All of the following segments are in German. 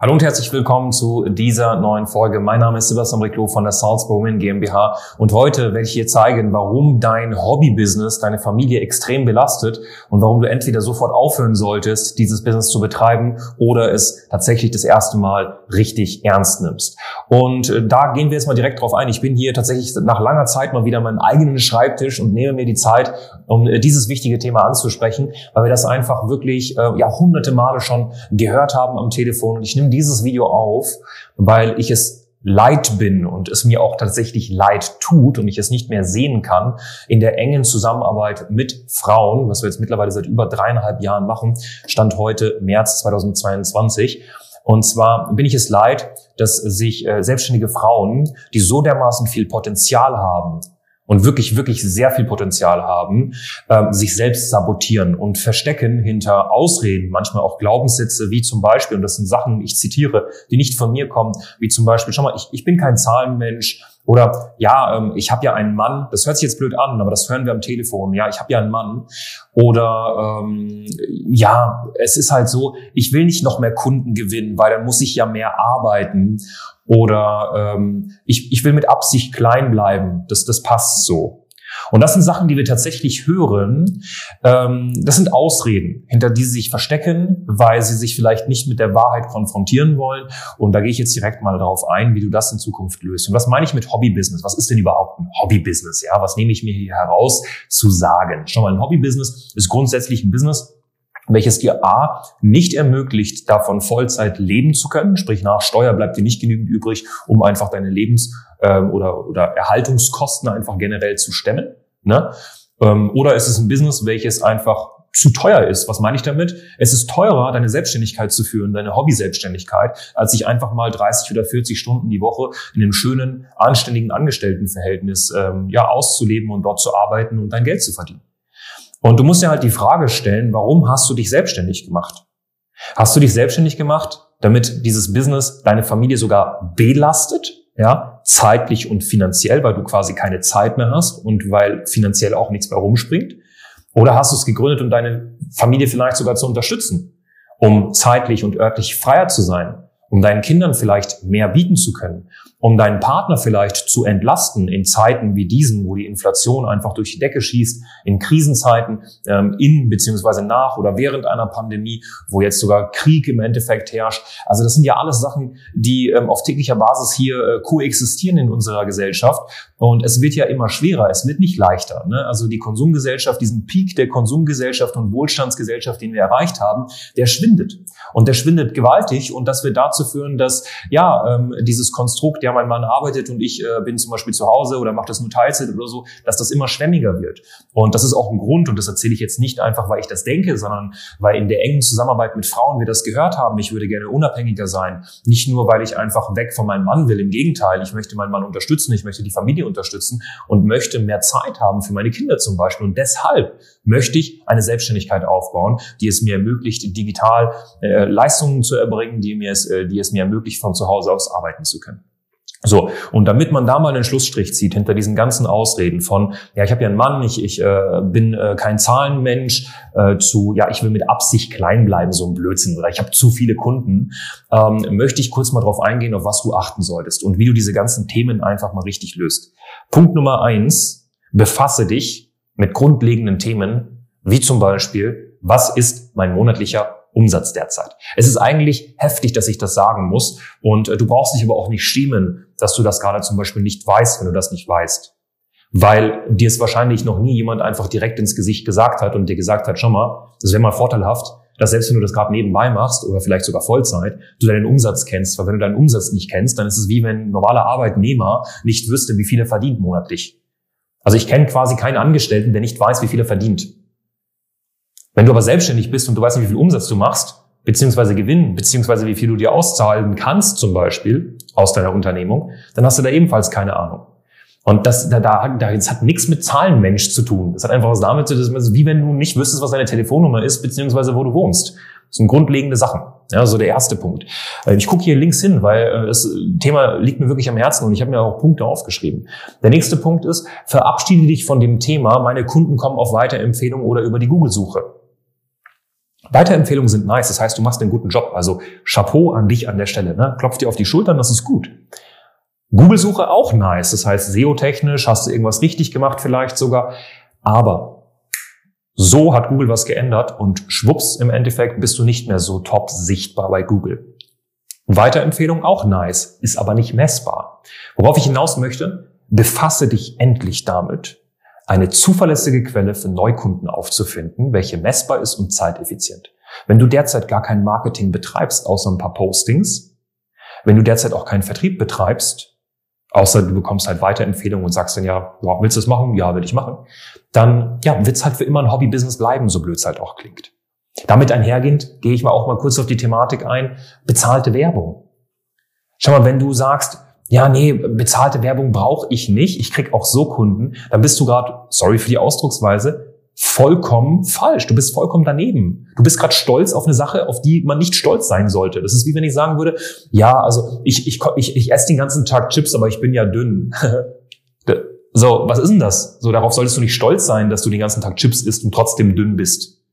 Hallo und herzlich willkommen zu dieser neuen Folge. Mein Name ist Sebastian Riclo von der Salzburg Women GmbH und heute werde ich dir zeigen, warum dein Hobbybusiness deine Familie extrem belastet und warum du entweder sofort aufhören solltest, dieses Business zu betreiben oder es tatsächlich das erste Mal richtig ernst nimmst. Und äh, da gehen wir jetzt mal direkt drauf ein. Ich bin hier tatsächlich nach langer Zeit mal wieder an meinem eigenen Schreibtisch und nehme mir die Zeit, um äh, dieses wichtige Thema anzusprechen, weil wir das einfach wirklich äh, ja hunderte Male schon gehört haben am Telefon und ich nehme dieses Video auf, weil ich es leid bin und es mir auch tatsächlich leid tut und ich es nicht mehr sehen kann, in der engen Zusammenarbeit mit Frauen, was wir jetzt mittlerweile seit über dreieinhalb Jahren machen, stand heute März 2022. Und zwar bin ich es leid, dass sich äh, selbstständige Frauen, die so dermaßen viel Potenzial haben, und wirklich, wirklich sehr viel Potenzial haben, äh, sich selbst sabotieren und verstecken hinter Ausreden, manchmal auch Glaubenssätze, wie zum Beispiel, und das sind Sachen, ich zitiere, die nicht von mir kommen, wie zum Beispiel, schau mal, ich, ich bin kein Zahlenmensch, oder ja, ähm, ich habe ja einen Mann, das hört sich jetzt blöd an, aber das hören wir am Telefon, ja, ich habe ja einen Mann. Oder ähm, ja, es ist halt so, ich will nicht noch mehr Kunden gewinnen, weil dann muss ich ja mehr arbeiten. Oder ähm, ich, ich will mit Absicht klein bleiben, das, das passt so. Und das sind Sachen, die wir tatsächlich hören. Ähm, das sind Ausreden, hinter die sie sich verstecken, weil sie sich vielleicht nicht mit der Wahrheit konfrontieren wollen. Und da gehe ich jetzt direkt mal darauf ein, wie du das in Zukunft löst. Und was meine ich mit Hobbybusiness? Was ist denn überhaupt ein Hobbybusiness? Ja, was nehme ich mir hier heraus zu sagen? Schau mal, ein Hobbybusiness ist grundsätzlich ein Business, welches dir A nicht ermöglicht, davon Vollzeit leben zu können, sprich nach Steuer bleibt dir nicht genügend übrig, um einfach deine Lebens- ähm, oder, oder Erhaltungskosten einfach generell zu stemmen. Ne? Ähm, oder ist es ein Business, welches einfach zu teuer ist. Was meine ich damit? Es ist teurer, deine Selbstständigkeit zu führen, deine Hobby-Selbstständigkeit, als sich einfach mal 30 oder 40 Stunden die Woche in einem schönen, anständigen Angestelltenverhältnis ähm, ja auszuleben und dort zu arbeiten und dein Geld zu verdienen. Und du musst dir halt die Frage stellen, warum hast du dich selbstständig gemacht? Hast du dich selbstständig gemacht, damit dieses Business deine Familie sogar belastet? Ja, zeitlich und finanziell, weil du quasi keine Zeit mehr hast und weil finanziell auch nichts mehr rumspringt? Oder hast du es gegründet, um deine Familie vielleicht sogar zu unterstützen, um zeitlich und örtlich freier zu sein, um deinen Kindern vielleicht mehr bieten zu können, um deinen Partner vielleicht zu entlasten in Zeiten wie diesen, wo die Inflation einfach durch die Decke schießt, in Krisenzeiten, ähm, in beziehungsweise nach oder während einer Pandemie, wo jetzt sogar Krieg im Endeffekt herrscht. Also das sind ja alles Sachen, die ähm, auf täglicher Basis hier äh, koexistieren in unserer Gesellschaft. Und es wird ja immer schwerer, es wird nicht leichter. Ne? Also die Konsumgesellschaft, diesen Peak der Konsumgesellschaft und Wohlstandsgesellschaft, den wir erreicht haben, der schwindet. Und der schwindet gewaltig und das wird dazu führen, dass ja ähm, dieses Konstrukt ja, mein Mann arbeitet und ich äh, bin zum Beispiel zu Hause oder mache das nur Teilzeit oder so, dass das immer schwemmiger wird. Und das ist auch ein Grund, und das erzähle ich jetzt nicht einfach, weil ich das denke, sondern weil in der engen Zusammenarbeit mit Frauen wir das gehört haben. Ich würde gerne unabhängiger sein. Nicht nur, weil ich einfach weg von meinem Mann will. Im Gegenteil, ich möchte meinen Mann unterstützen, ich möchte die Familie unterstützen und möchte mehr Zeit haben für meine Kinder zum Beispiel. Und deshalb möchte ich eine Selbstständigkeit aufbauen, die es mir ermöglicht, digital äh, Leistungen zu erbringen, die, mir es, äh, die es mir ermöglicht, von zu Hause aus arbeiten zu können. So, und damit man da mal einen Schlussstrich zieht hinter diesen ganzen Ausreden von, ja, ich habe ja einen Mann, ich, ich äh, bin äh, kein Zahlenmensch, äh, zu, ja, ich will mit Absicht klein bleiben, so ein Blödsinn, oder ich habe zu viele Kunden, ähm, möchte ich kurz mal drauf eingehen, auf was du achten solltest und wie du diese ganzen Themen einfach mal richtig löst. Punkt Nummer eins, befasse dich mit grundlegenden Themen, wie zum Beispiel, was ist mein monatlicher Umsatz derzeit. Es ist eigentlich heftig, dass ich das sagen muss. Und äh, du brauchst dich aber auch nicht schämen, dass du das gerade zum Beispiel nicht weißt, wenn du das nicht weißt. Weil dir es wahrscheinlich noch nie jemand einfach direkt ins Gesicht gesagt hat und dir gesagt hat, schau mal, das wäre mal vorteilhaft, dass selbst wenn du das gerade nebenbei machst oder vielleicht sogar Vollzeit, du deinen Umsatz kennst. Weil wenn du deinen Umsatz nicht kennst, dann ist es wie wenn ein normaler Arbeitnehmer nicht wüsste, wie viel er verdient monatlich. Also ich kenne quasi keinen Angestellten, der nicht weiß, wie viel er verdient. Wenn du aber selbstständig bist und du weißt nicht, wie viel Umsatz du machst, beziehungsweise Gewinn, beziehungsweise wie viel du dir auszahlen kannst zum Beispiel aus deiner Unternehmung, dann hast du da ebenfalls keine Ahnung. Und das, da, da, das hat nichts mit Zahlenmensch zu tun. Das hat einfach was damit zu tun, das wie wenn du nicht wüsstest, was deine Telefonnummer ist, beziehungsweise wo du wohnst. Das sind grundlegende Sachen. Ja, so der erste Punkt. Äh, ich gucke hier links hin, weil äh, das Thema liegt mir wirklich am Herzen und ich habe mir auch Punkte aufgeschrieben. Der nächste Punkt ist, verabschiede dich von dem Thema, meine Kunden kommen auf Weiterempfehlung oder über die Google-Suche. Weiterempfehlungen sind nice, das heißt, du machst einen guten Job. Also Chapeau an dich an der Stelle. Ne? Klopf dir auf die Schultern, das ist gut. Google-Suche auch nice, das heißt SEO-technisch hast du irgendwas richtig gemacht vielleicht sogar. Aber so hat Google was geändert und schwupps im Endeffekt bist du nicht mehr so top sichtbar bei Google. Weiterempfehlung auch nice, ist aber nicht messbar. Worauf ich hinaus möchte, befasse dich endlich damit, eine zuverlässige Quelle für Neukunden aufzufinden, welche messbar ist und zeiteffizient. Wenn du derzeit gar kein Marketing betreibst, außer ein paar Postings, wenn du derzeit auch keinen Vertrieb betreibst, außer du bekommst halt Weiterempfehlungen und sagst dann ja, wow, willst du das machen? Ja, will ich machen. Dann ja, wird es halt für immer ein Hobbybusiness bleiben, so blöd es halt auch klingt. Damit einhergehend gehe ich mal auch mal kurz auf die Thematik ein, bezahlte Werbung. Schau mal, wenn du sagst, ja, nee, bezahlte Werbung brauche ich nicht, ich krieg auch so Kunden, dann bist du gerade, sorry für die Ausdrucksweise, vollkommen falsch. Du bist vollkommen daneben. Du bist gerade stolz auf eine Sache, auf die man nicht stolz sein sollte. Das ist wie wenn ich sagen würde, ja, also ich, ich, ich, ich esse den ganzen Tag Chips, aber ich bin ja dünn. so, was ist denn das? So, darauf solltest du nicht stolz sein, dass du den ganzen Tag Chips isst und trotzdem dünn bist.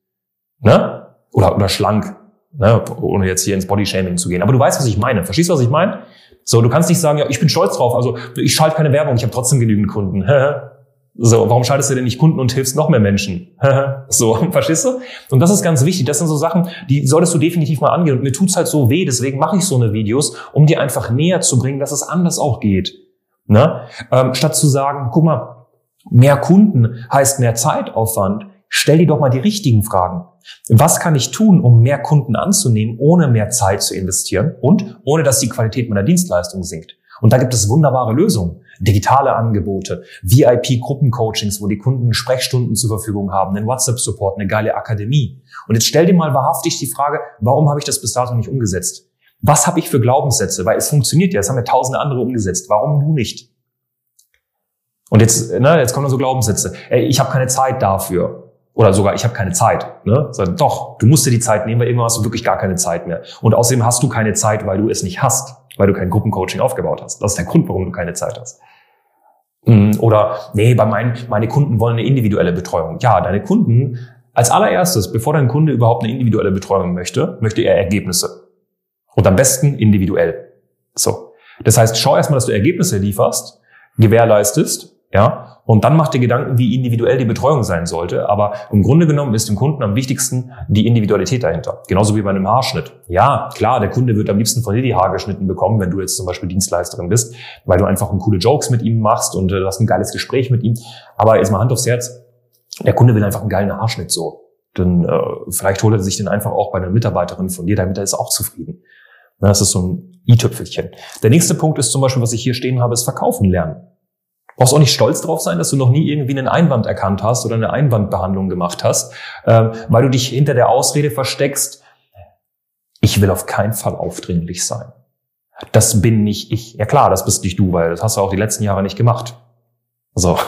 Ne? Oder, oder schlank. Ne? Ohne jetzt hier ins Bodyshaming zu gehen. Aber du weißt, was ich meine. Verstehst du, was ich meine? So, du kannst nicht sagen, ja, ich bin stolz drauf, also ich schalte keine Werbung, ich habe trotzdem genügend Kunden. so, warum schaltest du denn nicht Kunden und hilfst noch mehr Menschen? so, verstehst du? Und das ist ganz wichtig. Das sind so Sachen, die solltest du definitiv mal angehen. Und mir tut's halt so weh, deswegen mache ich so eine Videos, um dir einfach näher zu bringen, dass es anders auch geht. Ne? Ähm, statt zu sagen, guck mal, mehr Kunden heißt mehr Zeitaufwand, stell dir doch mal die richtigen Fragen. Was kann ich tun, um mehr Kunden anzunehmen, ohne mehr Zeit zu investieren und ohne dass die Qualität meiner Dienstleistung sinkt? Und da gibt es wunderbare Lösungen. Digitale Angebote, VIP-Gruppencoachings, wo die Kunden Sprechstunden zur Verfügung haben, einen WhatsApp-Support, eine geile Akademie. Und jetzt stell dir mal wahrhaftig die Frage, warum habe ich das bis dato nicht umgesetzt? Was habe ich für Glaubenssätze? Weil es funktioniert ja, es haben ja tausende andere umgesetzt. Warum du nicht? Und jetzt, ne, jetzt kommen so Glaubenssätze. Ey, ich habe keine Zeit dafür. Oder sogar, ich habe keine Zeit. Ne? Sag, doch, du musst dir die Zeit nehmen, weil irgendwann hast du wirklich gar keine Zeit mehr. Und außerdem hast du keine Zeit, weil du es nicht hast, weil du kein Gruppencoaching aufgebaut hast. Das ist der Grund, warum du keine Zeit hast. Hm, oder, nee, bei meinen, meine Kunden wollen eine individuelle Betreuung. Ja, deine Kunden, als allererstes, bevor dein Kunde überhaupt eine individuelle Betreuung möchte, möchte er Ergebnisse. Und am besten individuell. So. Das heißt, schau erstmal, dass du Ergebnisse lieferst, gewährleistest, ja, und dann macht dir Gedanken, wie individuell die Betreuung sein sollte. Aber im Grunde genommen ist dem Kunden am wichtigsten die Individualität dahinter. Genauso wie bei einem Haarschnitt. Ja, klar, der Kunde wird am liebsten von dir die Haare geschnitten bekommen, wenn du jetzt zum Beispiel Dienstleisterin bist, weil du einfach coole Jokes mit ihm machst und äh, du hast ein geiles Gespräch mit ihm. Aber jetzt mal Hand aufs Herz. Der Kunde will einfach einen geilen Haarschnitt so. Dann äh, vielleicht holt er sich den einfach auch bei einer Mitarbeiterin von dir, damit er ist auch zufrieden. Das ist so ein i-Tüpfelchen. Der nächste Punkt ist zum Beispiel, was ich hier stehen habe, ist Verkaufen lernen. Brauchst auch nicht stolz drauf sein, dass du noch nie irgendwie einen Einwand erkannt hast oder eine Einwandbehandlung gemacht hast, äh, weil du dich hinter der Ausrede versteckst, ich will auf keinen Fall aufdringlich sein. Das bin nicht ich. Ja klar, das bist nicht du, weil das hast du auch die letzten Jahre nicht gemacht. So.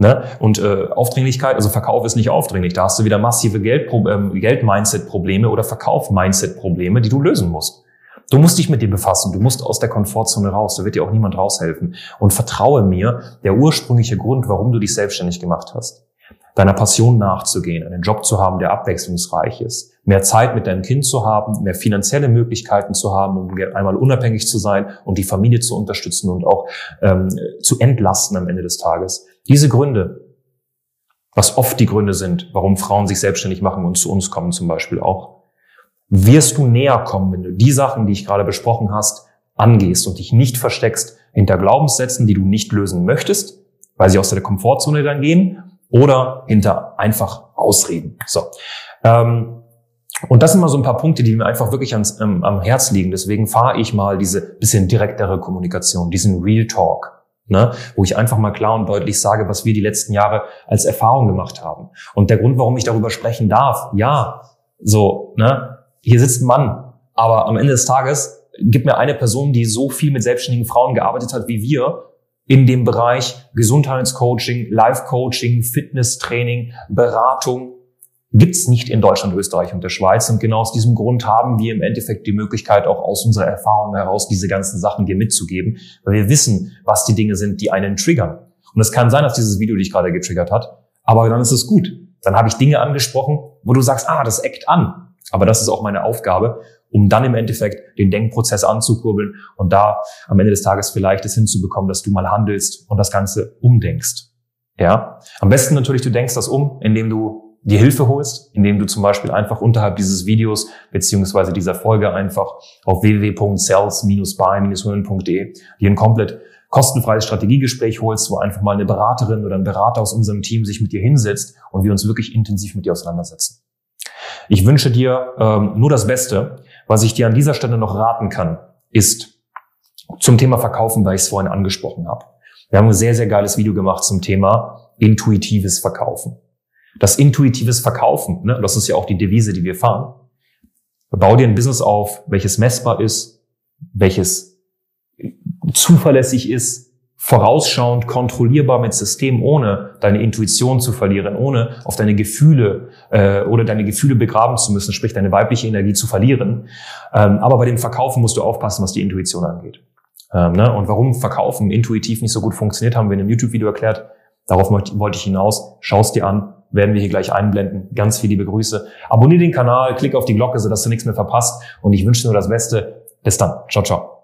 Ne? Und äh, Aufdringlichkeit, also Verkauf ist nicht aufdringlich. Da hast du wieder massive ähm, Geld-Mindset-Probleme oder Verkauf-Mindset-Probleme, die du lösen musst. Du musst dich mit dir befassen. Du musst aus der Komfortzone raus. Da wird dir auch niemand raushelfen. Und vertraue mir, der ursprüngliche Grund, warum du dich selbstständig gemacht hast, deiner Passion nachzugehen, einen Job zu haben, der abwechslungsreich ist, mehr Zeit mit deinem Kind zu haben, mehr finanzielle Möglichkeiten zu haben, um einmal unabhängig zu sein und die Familie zu unterstützen und auch ähm, zu entlasten am Ende des Tages. Diese Gründe, was oft die Gründe sind, warum Frauen sich selbstständig machen und zu uns kommen zum Beispiel auch, wirst du näher kommen, wenn du die Sachen, die ich gerade besprochen hast, angehst und dich nicht versteckst hinter Glaubenssätzen, die du nicht lösen möchtest, weil sie aus der Komfortzone dann gehen, oder hinter einfach Ausreden. So. Ähm, und das sind mal so ein paar Punkte, die mir einfach wirklich ans, ähm, am Herz liegen. Deswegen fahre ich mal diese bisschen direktere Kommunikation, diesen Real Talk. Ne, wo ich einfach mal klar und deutlich sage, was wir die letzten Jahre als Erfahrung gemacht haben. Und der Grund, warum ich darüber sprechen darf, ja, so, ne, hier sitzt ein Mann, aber am Ende des Tages gibt mir eine Person, die so viel mit selbstständigen Frauen gearbeitet hat wie wir, in dem Bereich Gesundheitscoaching, Life-Coaching, Fitnesstraining, Beratung, gibt's nicht in Deutschland, Österreich und der Schweiz. Und genau aus diesem Grund haben wir im Endeffekt die Möglichkeit, auch aus unserer Erfahrung heraus diese ganzen Sachen dir mitzugeben, weil wir wissen, was die Dinge sind, die einen triggern. Und es kann sein, dass dieses Video dich gerade getriggert hat, aber dann ist es gut. Dann habe ich Dinge angesprochen, wo du sagst, ah, das eckt an. Aber das ist auch meine Aufgabe, um dann im Endeffekt den Denkprozess anzukurbeln und da am Ende des Tages vielleicht es hinzubekommen, dass du mal handelst und das Ganze umdenkst. Ja, am besten natürlich, du denkst das um, indem du dir Hilfe holst, indem du zum Beispiel einfach unterhalb dieses Videos beziehungsweise dieser Folge einfach auf www.sales-buy-women.de dir ein komplett kostenfreies Strategiegespräch holst, wo einfach mal eine Beraterin oder ein Berater aus unserem Team sich mit dir hinsetzt und wir uns wirklich intensiv mit dir auseinandersetzen. Ich wünsche dir ähm, nur das Beste. Was ich dir an dieser Stelle noch raten kann, ist zum Thema Verkaufen, weil ich es vorhin angesprochen habe. Wir haben ein sehr, sehr geiles Video gemacht zum Thema intuitives Verkaufen. Das intuitives Verkaufen, ne, das ist ja auch die Devise, die wir fahren. Bau dir ein Business auf, welches messbar ist, welches zuverlässig ist, vorausschauend, kontrollierbar mit System, ohne deine Intuition zu verlieren, ohne auf deine Gefühle äh, oder deine Gefühle begraben zu müssen, sprich deine weibliche Energie zu verlieren. Ähm, aber bei dem Verkaufen musst du aufpassen, was die Intuition angeht. Ähm, ne? Und warum Verkaufen intuitiv nicht so gut funktioniert, haben wir in einem YouTube-Video erklärt. Darauf wollte ich hinaus. Schau es dir an, werden wir hier gleich einblenden. Ganz viele liebe Grüße. Abonnier den Kanal, klick auf die Glocke, sodass du nichts mehr verpasst. Und ich wünsche dir nur das Beste. Bis dann. Ciao, ciao.